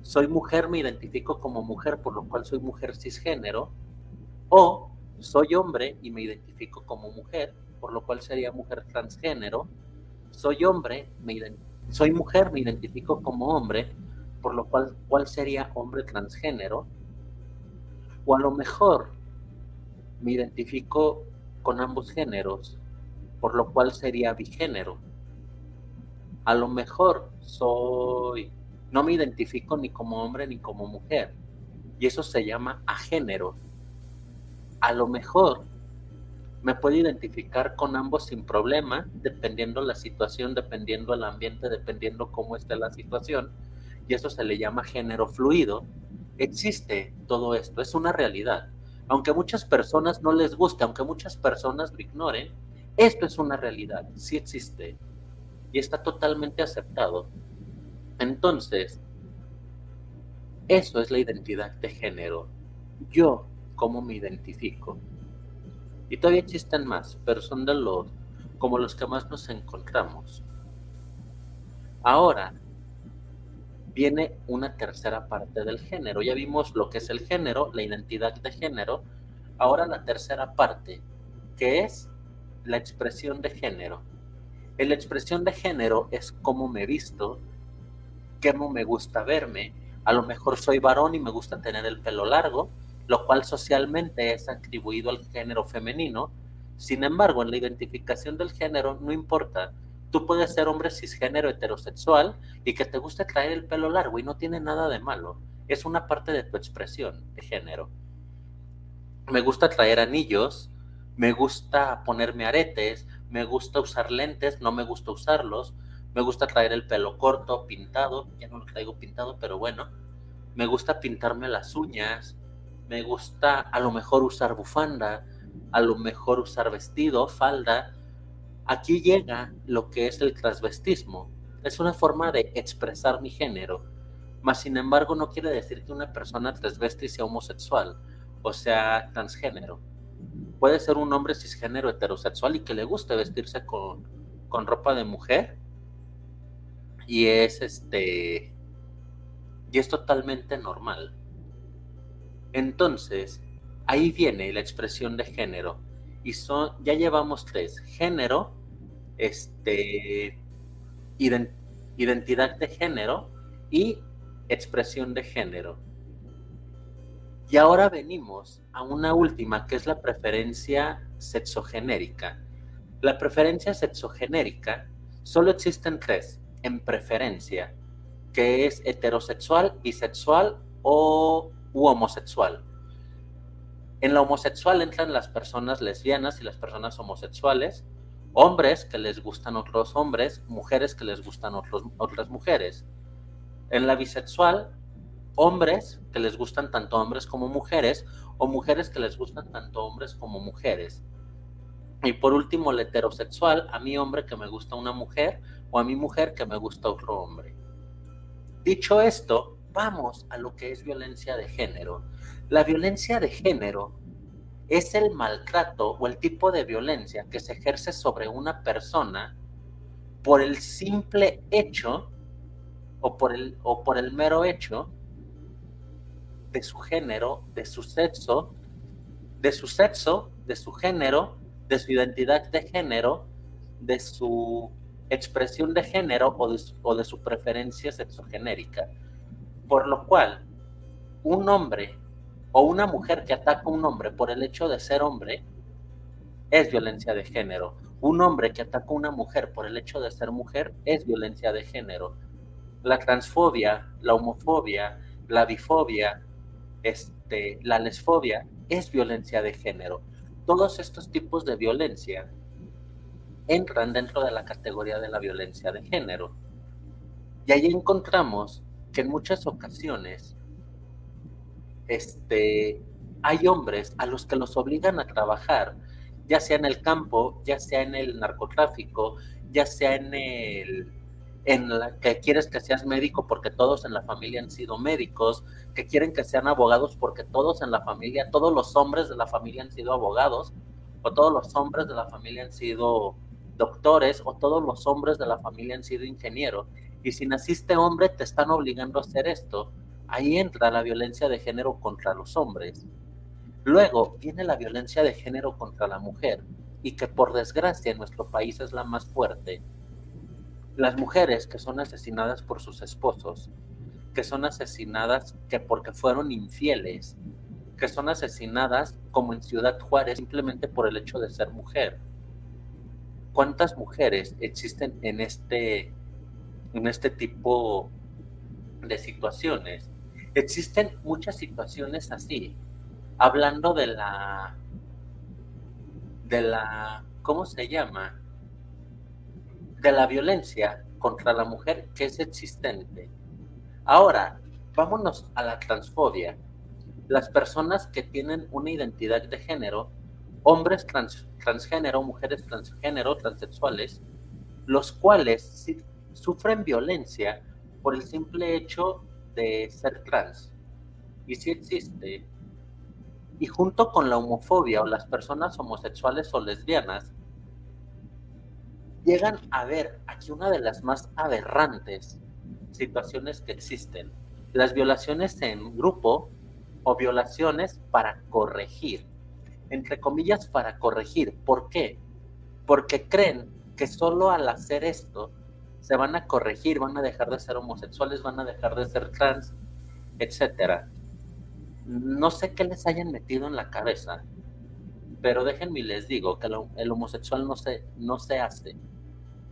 Soy mujer, me identifico como mujer, por lo cual soy mujer cisgénero. O soy hombre y me identifico como mujer, por lo cual sería mujer transgénero. Soy hombre, me soy mujer, me identifico como hombre, por lo cual, ¿cuál sería hombre transgénero? O a lo mejor me identifico con ambos géneros, por lo cual sería bigénero. A lo mejor soy, no me identifico ni como hombre ni como mujer, y eso se llama agénero a lo mejor me puedo identificar con ambos sin problema, dependiendo la situación, dependiendo el ambiente, dependiendo cómo esté la situación, y eso se le llama género fluido. Existe todo esto, es una realidad. Aunque muchas personas no les guste, aunque muchas personas lo ignoren, esto es una realidad, sí existe y está totalmente aceptado. Entonces, eso es la identidad de género. Yo cómo me identifico. Y todavía existen más, pero son de los como los que más nos encontramos. Ahora viene una tercera parte del género. Ya vimos lo que es el género, la identidad de género. Ahora la tercera parte, que es la expresión de género. la expresión de género es cómo me visto, cómo me gusta verme. A lo mejor soy varón y me gusta tener el pelo largo, lo cual socialmente es atribuido al género femenino. Sin embargo, en la identificación del género no importa. Tú puedes ser hombre cisgénero heterosexual y que te guste traer el pelo largo y no tiene nada de malo. Es una parte de tu expresión de género. Me gusta traer anillos, me gusta ponerme aretes, me gusta usar lentes, no me gusta usarlos, me gusta traer el pelo corto, pintado, ya no lo traigo pintado, pero bueno, me gusta pintarme las uñas, me gusta a lo mejor usar bufanda, a lo mejor usar vestido, falda. Aquí llega lo que es el transvestismo. Es una forma de expresar mi género. Mas, sin embargo, no quiere decir que una persona transvesti sea homosexual o sea transgénero. Puede ser un hombre cisgénero heterosexual y que le guste vestirse con, con ropa de mujer. Y es este. Y es totalmente normal. Entonces, ahí viene la expresión de género. Y son, ya llevamos tres. Género, este, identidad de género y expresión de género. Y ahora venimos a una última, que es la preferencia sexogenérica. La preferencia sexogenérica solo existen tres en preferencia, que es heterosexual, bisexual o homosexual. En la homosexual entran las personas lesbianas y las personas homosexuales, hombres que les gustan otros hombres, mujeres que les gustan otros, otras mujeres. En la bisexual, hombres que les gustan tanto hombres como mujeres, o mujeres que les gustan tanto hombres como mujeres. Y por último, el heterosexual, a mi hombre que me gusta una mujer, o a mi mujer que me gusta otro hombre. Dicho esto, vamos a lo que es violencia de género. La violencia de género es el maltrato o el tipo de violencia que se ejerce sobre una persona por el simple hecho o por el, o por el mero hecho de su género, de su sexo, de su sexo, de su género, de su identidad de género, de su expresión de género o de, o de su preferencia sexogenérica. Por lo cual, un hombre o una mujer que ataca a un hombre por el hecho de ser hombre es violencia de género. Un hombre que ataca a una mujer por el hecho de ser mujer es violencia de género. La transfobia, la homofobia la bifobia, este, la lesfobia, es violencia de género. Todos estos tipos de violencia entran dentro de la categoría de la violencia de género. Y ahí encontramos que en muchas ocasiones este, hay hombres a los que los obligan a trabajar, ya sea en el campo, ya sea en el narcotráfico, ya sea en el en la que quieres que seas médico porque todos en la familia han sido médicos, que quieren que sean abogados porque todos en la familia, todos los hombres de la familia han sido abogados, o todos los hombres de la familia han sido doctores, o todos los hombres de la familia han sido ingenieros. Y si naciste hombre, te están obligando a hacer esto. Ahí entra la violencia de género contra los hombres. Luego viene la violencia de género contra la mujer, y que por desgracia en nuestro país es la más fuerte. Las mujeres que son asesinadas por sus esposos, que son asesinadas que porque fueron infieles, que son asesinadas como en Ciudad Juárez simplemente por el hecho de ser mujer. ¿Cuántas mujeres existen en este, en este tipo de situaciones? Existen muchas situaciones así hablando de la, de la, ¿cómo se llama? De la violencia contra la mujer que es existente. Ahora, vámonos a la transfobia. Las personas que tienen una identidad de género, hombres transgénero, mujeres transgénero, transexuales, los cuales sufren violencia por el simple hecho de ser trans. Y si existe y junto con la homofobia o las personas homosexuales o lesbianas, llegan a ver aquí una de las más aberrantes situaciones que existen, las violaciones en grupo o violaciones para corregir, entre comillas para corregir. ¿Por qué? Porque creen que solo al hacer esto se van a corregir, van a dejar de ser homosexuales, van a dejar de ser trans, etcétera no sé qué les hayan metido en la cabeza, pero déjenme les digo que el homosexual no se, no se hace.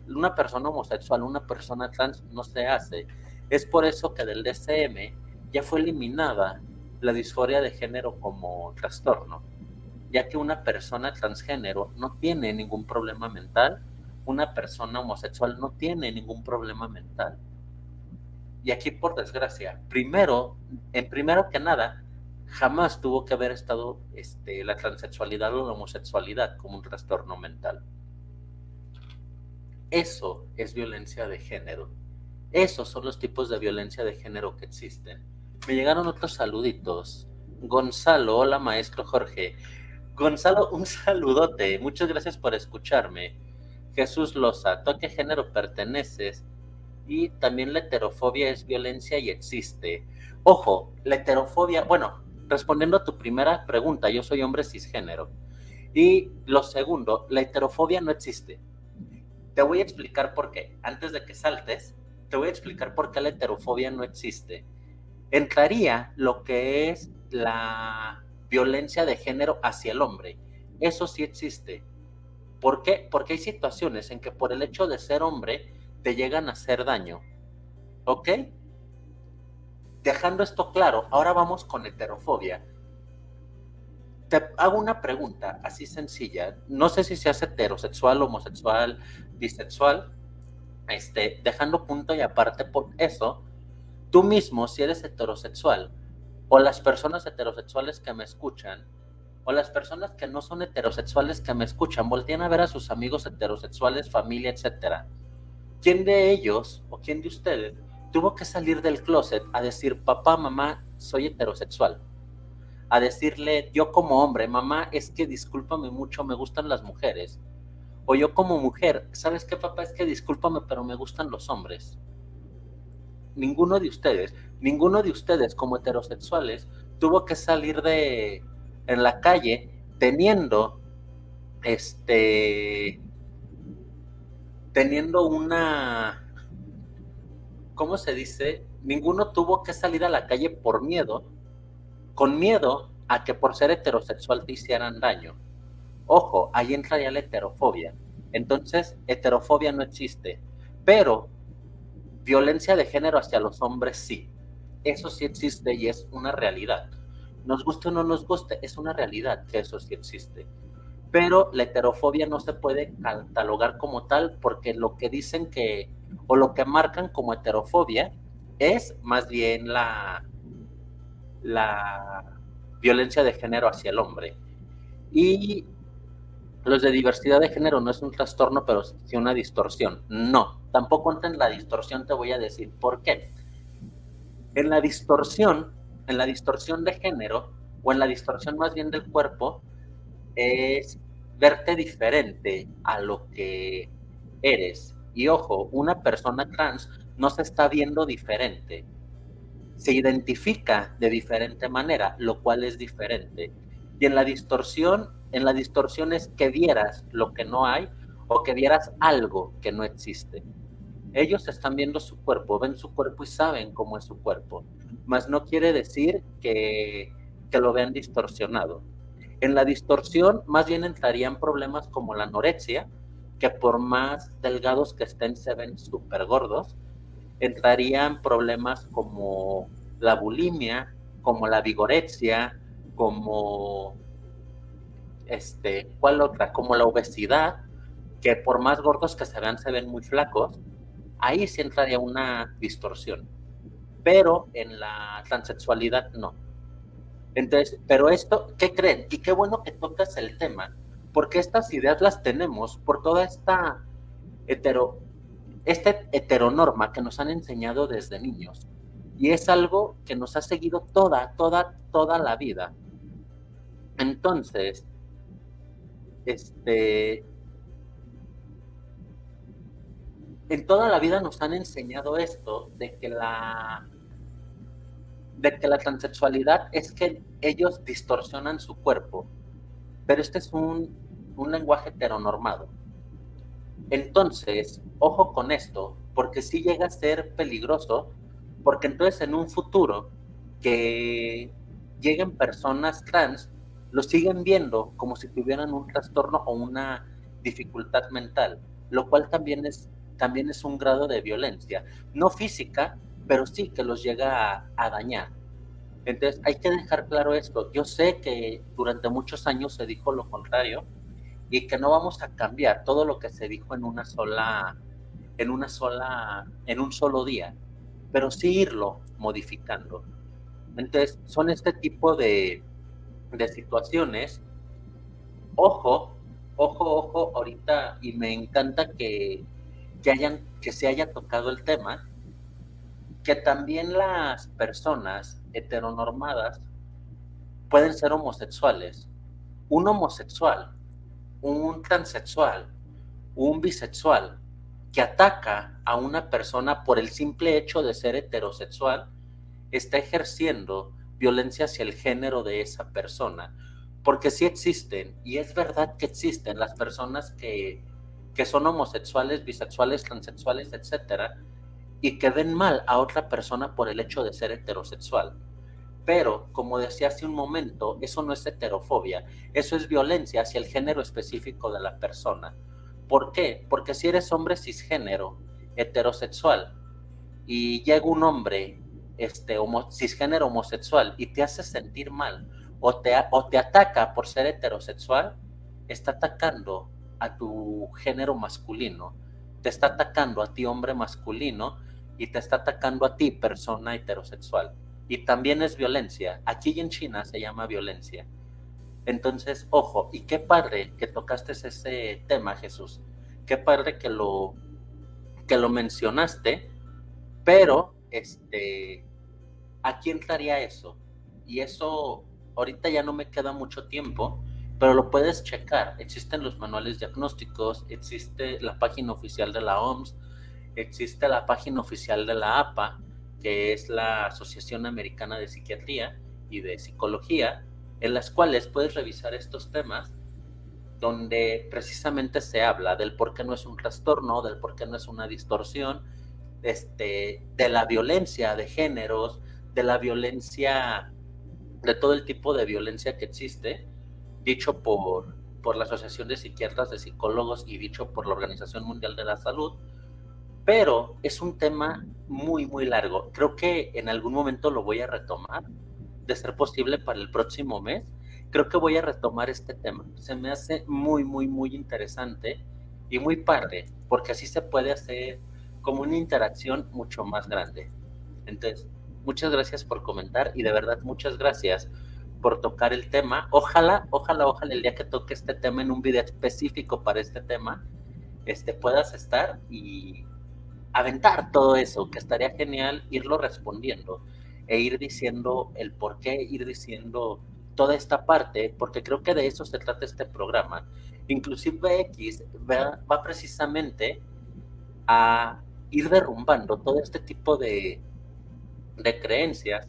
Una persona homosexual, una persona trans no se hace. Es por eso que del DCM ya fue eliminada la disforia de género como trastorno, ya que una persona transgénero no tiene ningún problema mental, una persona homosexual no tiene ningún problema mental. Y aquí, por desgracia, primero, en primero que nada, jamás tuvo que haber estado este, la transexualidad o la homosexualidad como un trastorno mental. Eso es violencia de género. Esos son los tipos de violencia de género que existen. Me llegaron otros saluditos. Gonzalo, hola maestro Jorge. Gonzalo, un saludote. Muchas gracias por escucharme. Jesús Loza, ¿tú a qué género perteneces? Y también la heterofobia es violencia y existe. Ojo, la heterofobia, bueno, respondiendo a tu primera pregunta, yo soy hombre cisgénero. Y lo segundo, la heterofobia no existe. Te voy a explicar por qué. Antes de que saltes, te voy a explicar por qué la heterofobia no existe. Entraría lo que es la violencia de género hacia el hombre. Eso sí existe. ¿Por qué? Porque hay situaciones en que por el hecho de ser hombre te llegan a hacer daño. ¿Ok? dejando esto claro, ahora vamos con heterofobia. Te hago una pregunta así sencilla. No sé si seas heterosexual, homosexual, bisexual. Este, dejando punto y aparte por eso, tú mismo, si eres heterosexual, o las personas heterosexuales que me escuchan, o las personas que no son heterosexuales que me escuchan, voltean a ver a sus amigos heterosexuales, familia, etcétera. ¿Quién de ellos o quién de ustedes tuvo que salir del closet a decir, papá, mamá, soy heterosexual. A decirle, yo como hombre, mamá, es que discúlpame mucho, me gustan las mujeres. O yo como mujer, ¿sabes qué, papá? Es que discúlpame, pero me gustan los hombres. Ninguno de ustedes, ninguno de ustedes como heterosexuales tuvo que salir de en la calle teniendo este teniendo una ¿cómo se dice? Ninguno tuvo que salir a la calle por miedo, con miedo a que por ser heterosexual te hicieran daño. Ojo, ahí entra ya la heterofobia. Entonces, heterofobia no existe, pero violencia de género hacia los hombres sí. eso sí existe y es una realidad. Nos guste o no nos guste, es una realidad que eso sí existe. Pero la heterofobia no se puede catalogar como tal porque lo que dicen que, o lo que marcan como heterofobia, es más bien la, la violencia de género hacia el hombre. Y los de diversidad de género no es un trastorno, pero sí una distorsión. No, tampoco entra en la distorsión, te voy a decir por qué. En la distorsión, en la distorsión de género, o en la distorsión más bien del cuerpo, es verte diferente a lo que eres. Y ojo, una persona trans no se está viendo diferente, se identifica de diferente manera, lo cual es diferente. Y en la distorsión, en la distorsión es que vieras lo que no hay o que vieras algo que no existe. Ellos están viendo su cuerpo, ven su cuerpo y saben cómo es su cuerpo, mas no quiere decir que, lo vean distorsionado. En la distorsión más bien entrarían problemas como la anorexia, que por más delgados que estén se ven súper gordos, entrarían problemas como la bulimia, como la vigorexia, como este, ¿cuál otra? Como la obesidad, que por más gordos que se vean, se ven muy flacos, ahí sí entraría una distorsión. Pero en la transexualidad no. Entonces, pero esto, ¿qué creen? Y qué bueno que tocas el tema, porque estas ideas las tenemos por toda esta hetero, esta heteronorma que nos han enseñado desde niños. Y es algo que nos ha seguido toda, toda, toda la vida. Entonces, este, en toda la vida nos han enseñado esto de que la de que la transexualidad es que ellos distorsionan su cuerpo, pero este es un, un lenguaje heteronormado. Entonces, ojo con esto, porque si llega a ser peligroso, porque entonces en un futuro que lleguen personas trans lo siguen viendo como si tuvieran un trastorno o una dificultad mental, lo cual también es, también es un grado de violencia, no física, pero sí que los llega a, dañar. Entonces hay que dejar claro esto. Yo sé que durante muchos años se dijo lo contrario y que no vamos a cambiar todo lo que se dijo en una sola, en una sola, en un solo día, pero sí irlo modificando. Entonces son este tipo de, de situaciones, ojo, ojo, ojo, ahorita, y me encanta que, que, hayan, que se haya tocado el tema, que también las personas heteronormadas pueden ser homosexuales. Un homosexual, un transexual, un bisexual que ataca a una persona por el simple hecho de ser heterosexual, está ejerciendo violencia hacia el género de esa persona. Porque sí existen, y es verdad que existen las personas que, que son homosexuales, bisexuales, transexuales, etcétera, y que ven mal a otra persona por el hecho de ser heterosexual. Pero, como decía hace un momento, eso no es heterofobia, eso es violencia hacia el género específico de la persona. ¿Por qué? Porque si eres hombre cisgénero, heterosexual, y llega un hombre este, homo, cisgénero homosexual y te hace sentir mal o te, o te ataca por ser heterosexual, está atacando a tu género masculino, te está atacando a ti hombre masculino y te está atacando a ti persona heterosexual. Y también es violencia. Aquí en China se llama violencia. Entonces, ojo, y qué padre que tocaste ese tema, Jesús. Qué padre que lo, que lo mencionaste, pero este, aquí entraría eso. Y eso ahorita ya no me queda mucho tiempo, pero lo puedes checar. Existen los manuales diagnósticos, existe la página oficial de la OMS, existe la página oficial de la APA, que es la Asociación Americana de Psiquiatría y de Psicología, en las cuales puedes revisar estos temas donde precisamente se habla del por qué no es un trastorno, del por qué no es una distorsión, este, de la violencia de géneros, de la violencia, de todo el tipo de violencia que existe, dicho por, por la Asociación de Psiquiatras, de Psicólogos y dicho por la Organización Mundial de la Salud, pero es un tema muy, muy largo. Creo que en algún momento lo voy a retomar, de ser posible para el próximo mes. Creo que voy a retomar este tema. Se me hace muy, muy, muy interesante y muy padre, porque así se puede hacer como una interacción mucho más grande. Entonces, muchas gracias por comentar y de verdad muchas gracias por tocar el tema. Ojalá, ojalá, ojalá el día que toque este tema en un video específico para este tema, este, puedas estar y aventar todo eso, que estaría genial irlo respondiendo e ir diciendo el por qué, ir diciendo toda esta parte, porque creo que de eso se trata este programa. Inclusive X va, va precisamente a ir derrumbando todo este tipo de, de creencias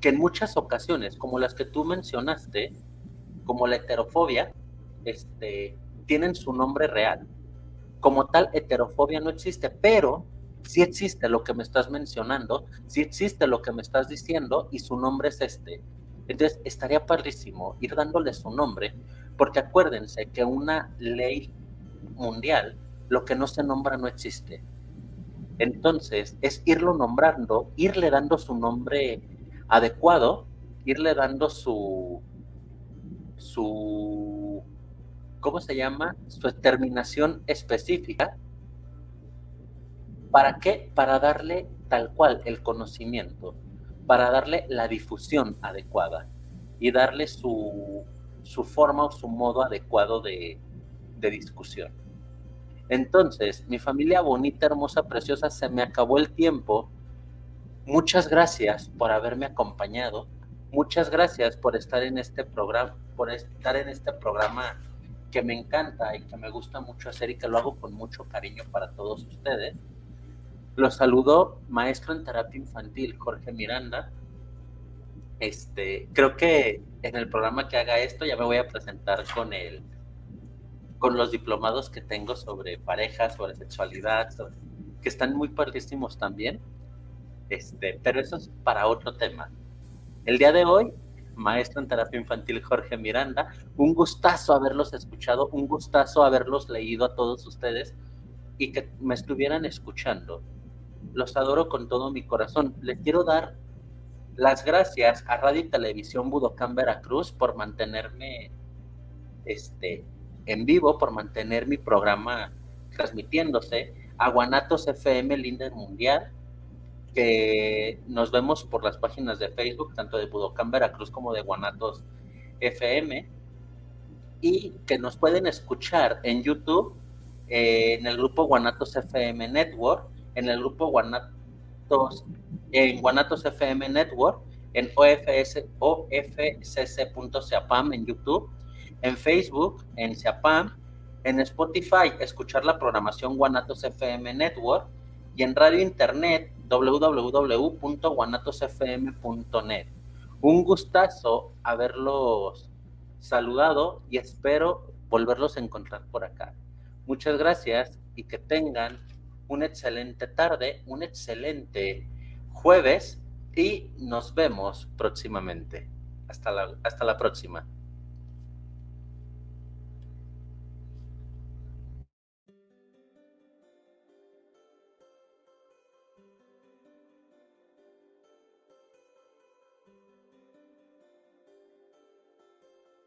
que en muchas ocasiones, como las que tú mencionaste, como la heterofobia, este, tienen su nombre real. Como tal, heterofobia no existe, pero sí existe lo que me estás mencionando, sí existe lo que me estás diciendo y su nombre es este. Entonces, estaría padrísimo ir dándole su nombre, porque acuérdense que una ley mundial, lo que no se nombra no existe. Entonces, es irlo nombrando, irle dando su nombre adecuado, irle dando su, su, ¿cómo se llama? Su terminación específica. ¿Para qué? Para darle tal cual el conocimiento, para darle la difusión adecuada y darle su, su forma o su modo adecuado de, de discusión. Entonces, mi familia bonita, hermosa, preciosa, se me acabó el tiempo. Muchas gracias por haberme acompañado. Muchas gracias por estar en este programa, por estar en este programa que me encanta y que me gusta mucho hacer y que lo hago con mucho cariño para todos ustedes. Los saludo maestro en terapia infantil Jorge Miranda. Este, creo que en el programa que haga esto ya me voy a presentar con el con los diplomados que tengo sobre parejas, sobre sexualidad, que están muy perdísimos también. Este, pero eso es para otro tema. El día de hoy, maestro en terapia infantil Jorge Miranda, un gustazo haberlos escuchado, un gustazo haberlos leído a todos ustedes y que me estuvieran escuchando. Los adoro con todo mi corazón. Les quiero dar las gracias a Radio y Televisión Budocán Veracruz por mantenerme este, en vivo por mantener mi programa transmitiéndose a Guanatos FM Líder Mundial, que nos vemos por las páginas de Facebook, tanto de Budocán Veracruz como de Guanatos FM, y que nos pueden escuchar en YouTube, eh, en el grupo Guanatos FM Network, en el grupo Guanatos, en Guanatos FM Network, en OFS, en YouTube, en Facebook, en SEAPAM, en Spotify, escuchar la programación Guanatos FM Network y en radio internet www.guanatosfm.net. Un gustazo haberlos saludado y espero volverlos a encontrar por acá. Muchas gracias y que tengan una excelente tarde, un excelente jueves y nos vemos próximamente. Hasta la, hasta la próxima.